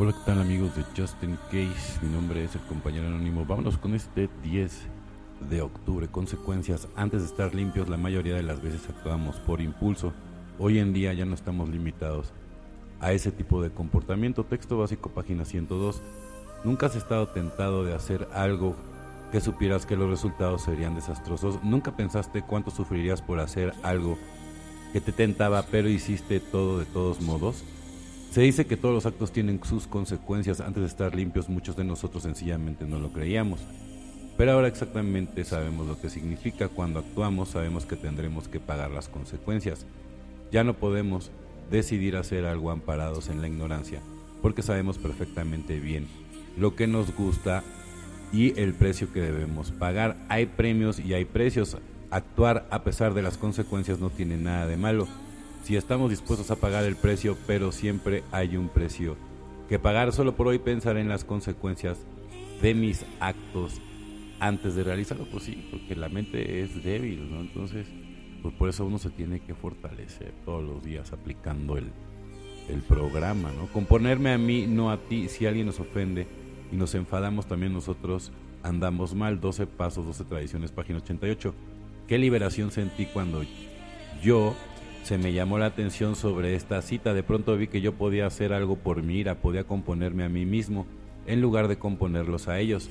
Hola, ¿qué tal amigos de Justin Case? Mi nombre es el compañero anónimo. Vámonos con este 10 de octubre. Consecuencias. Antes de estar limpios, la mayoría de las veces actuamos por impulso. Hoy en día ya no estamos limitados a ese tipo de comportamiento. Texto básico, página 102. Nunca has estado tentado de hacer algo que supieras que los resultados serían desastrosos. Nunca pensaste cuánto sufrirías por hacer algo que te tentaba, pero hiciste todo de todos modos. Se dice que todos los actos tienen sus consecuencias. Antes de estar limpios, muchos de nosotros sencillamente no lo creíamos. Pero ahora exactamente sabemos lo que significa. Cuando actuamos sabemos que tendremos que pagar las consecuencias. Ya no podemos decidir hacer algo amparados en la ignorancia, porque sabemos perfectamente bien lo que nos gusta y el precio que debemos pagar. Hay premios y hay precios. Actuar a pesar de las consecuencias no tiene nada de malo si estamos dispuestos a pagar el precio, pero siempre hay un precio que pagar. Solo por hoy pensar en las consecuencias de mis actos antes de realizarlo, pues sí, porque la mente es débil, ¿no? Entonces, pues por eso uno se tiene que fortalecer todos los días aplicando el, el programa, ¿no? Componerme a mí, no a ti, si alguien nos ofende y nos enfadamos también nosotros, andamos mal. 12 pasos, 12 tradiciones, página 88. ¿Qué liberación sentí cuando yo se me llamó la atención sobre esta cita. De pronto vi que yo podía hacer algo por mi ira, podía componerme a mí mismo en lugar de componerlos a ellos.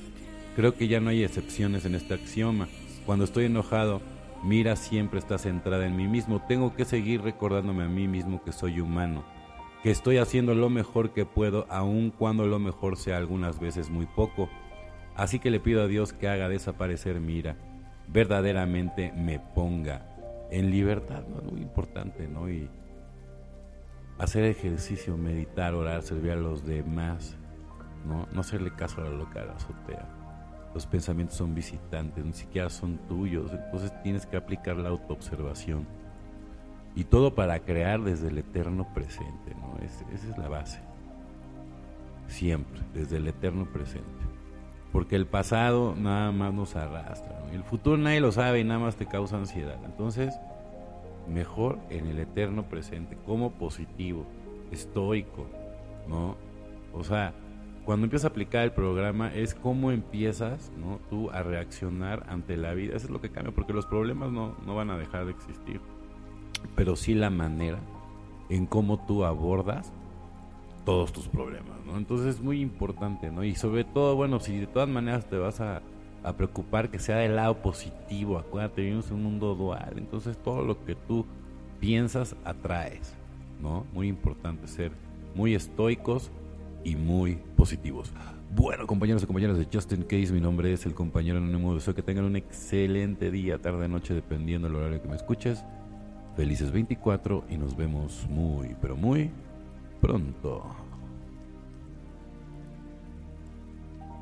Creo que ya no hay excepciones en este axioma. Cuando estoy enojado, mi ira siempre está centrada en mí mismo. Tengo que seguir recordándome a mí mismo que soy humano, que estoy haciendo lo mejor que puedo, aun cuando lo mejor sea algunas veces muy poco. Así que le pido a Dios que haga desaparecer mi ira, verdaderamente me ponga en libertad, ¿no? Muy importante, ¿no? Y hacer ejercicio, meditar, orar, servir a los demás, ¿no? No hacerle caso a la loca de la azotea. Los pensamientos son visitantes, ni siquiera son tuyos, entonces tienes que aplicar la autoobservación. Y todo para crear desde el eterno presente, ¿no? esa es la base. Siempre, desde el eterno presente. Porque el pasado nada más nos arrastra. El futuro nadie lo sabe y nada más te causa ansiedad. Entonces, mejor en el eterno presente, como positivo, estoico, ¿no? O sea, cuando empiezas a aplicar el programa es cómo empiezas, ¿no? Tú a reaccionar ante la vida. Eso es lo que cambia, porque los problemas no, no van a dejar de existir. Pero sí la manera en cómo tú abordas todos tus problemas, ¿no? Entonces es muy importante, ¿no? Y sobre todo, bueno, si de todas maneras te vas a, preocupar que sea del lado positivo, acuérdate, vivimos en un mundo dual, entonces todo lo que tú piensas atraes, ¿no? Muy importante ser muy estoicos y muy positivos. Bueno, compañeros y compañeras de Justin Case, mi nombre es el compañero anónimo. Deseo que tengan un excelente día, tarde, noche, dependiendo del horario que me escuches. Felices 24 y nos vemos muy, pero muy pronto.